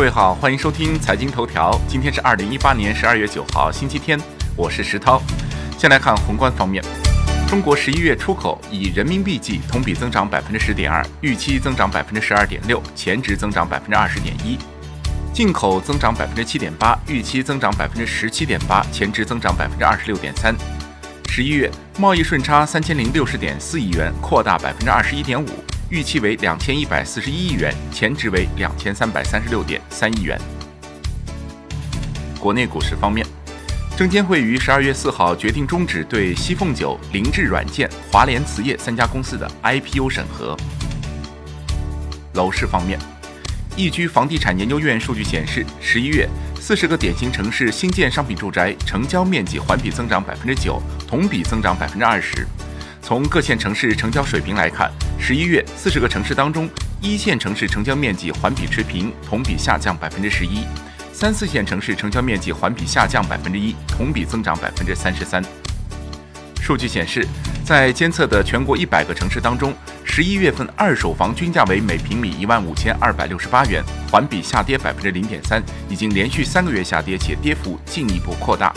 各位好，欢迎收听财经头条。今天是二零一八年十二月九号，星期天，我是石涛。先来看宏观方面，中国十一月出口以人民币计同比增长百分之十点二，预期增长百分之十二点六，前值增长百分之二十点一；进口增长百分之七点八，预期增长百分之十七点八，前值增长百分之二十六点三。十一月贸易顺差三千零六十点四亿元，扩大百分之二十一点五，预期为两千一百四十一亿元，前值为两千三百三十六点三亿元。国内股市方面，证监会于十二月四号决定终止对西凤酒、凌志软件、华联磁业三家公司的 IPO 审核。楼市方面，易居房地产研究院数据显示，十一月。四十个典型城市新建商品住宅成交面积环比增长百分之九，同比增长百分之二十。从各线城市成交水平来看，十一月四十个城市当中，一线城市成交面积环比持平，同比下降百分之十一；三四线城市成交面积环比下降百分之一，同比增长百分之三十三。数据显示，在监测的全国一百个城市当中，十一月份二手房均价为每平米一万五千二百六十八元，环比下跌百分之零点三，已经连续三个月下跌，且跌幅进一步扩大。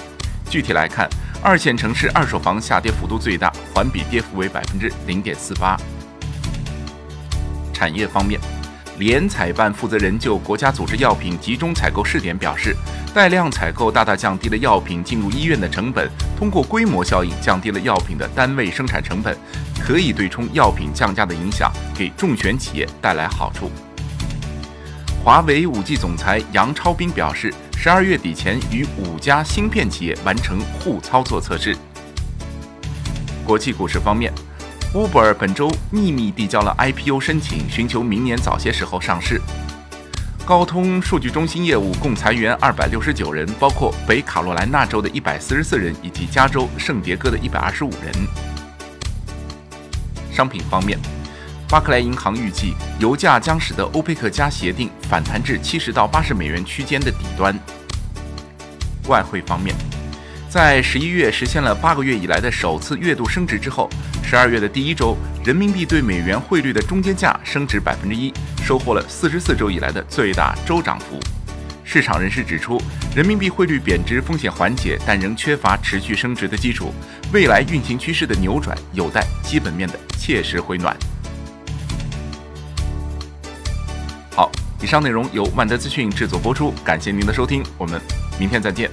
具体来看，二线城市二手房下跌幅度最大，环比跌幅为百分之零点四八。产业方面。联采办负责人就国家组织药品集中采购试点表示，带量采购大大降低了药品进入医院的成本，通过规模效应降低了药品的单位生产成本，可以对冲药品降价的影响，给重选企业带来好处。华为五 G 总裁杨超斌表示，十二月底前与五家芯片企业完成互操作测试。国际股市方面。Uber 本周秘密递交了 IPO 申请，寻求明年早些时候上市。高通数据中心业务共裁员二百六十九人，包括北卡罗来纳州的一百四十四人以及加州圣迭戈的一百二十五人。商品方面，巴克莱银行预计油价将使得欧佩克加协定反弹至七十到八十美元区间的底端。外汇方面。在十一月实现了八个月以来的首次月度升值之后，十二月的第一周，人民币对美元汇率的中间价升值百分之一，收获了四十四周以来的最大周涨幅。市场人士指出，人民币汇率贬值风险缓解，但仍缺乏持续升值的基础，未来运行趋势的扭转有待基本面的切实回暖。以上内容由万德资讯制作播出，感谢您的收听，我们明天再见。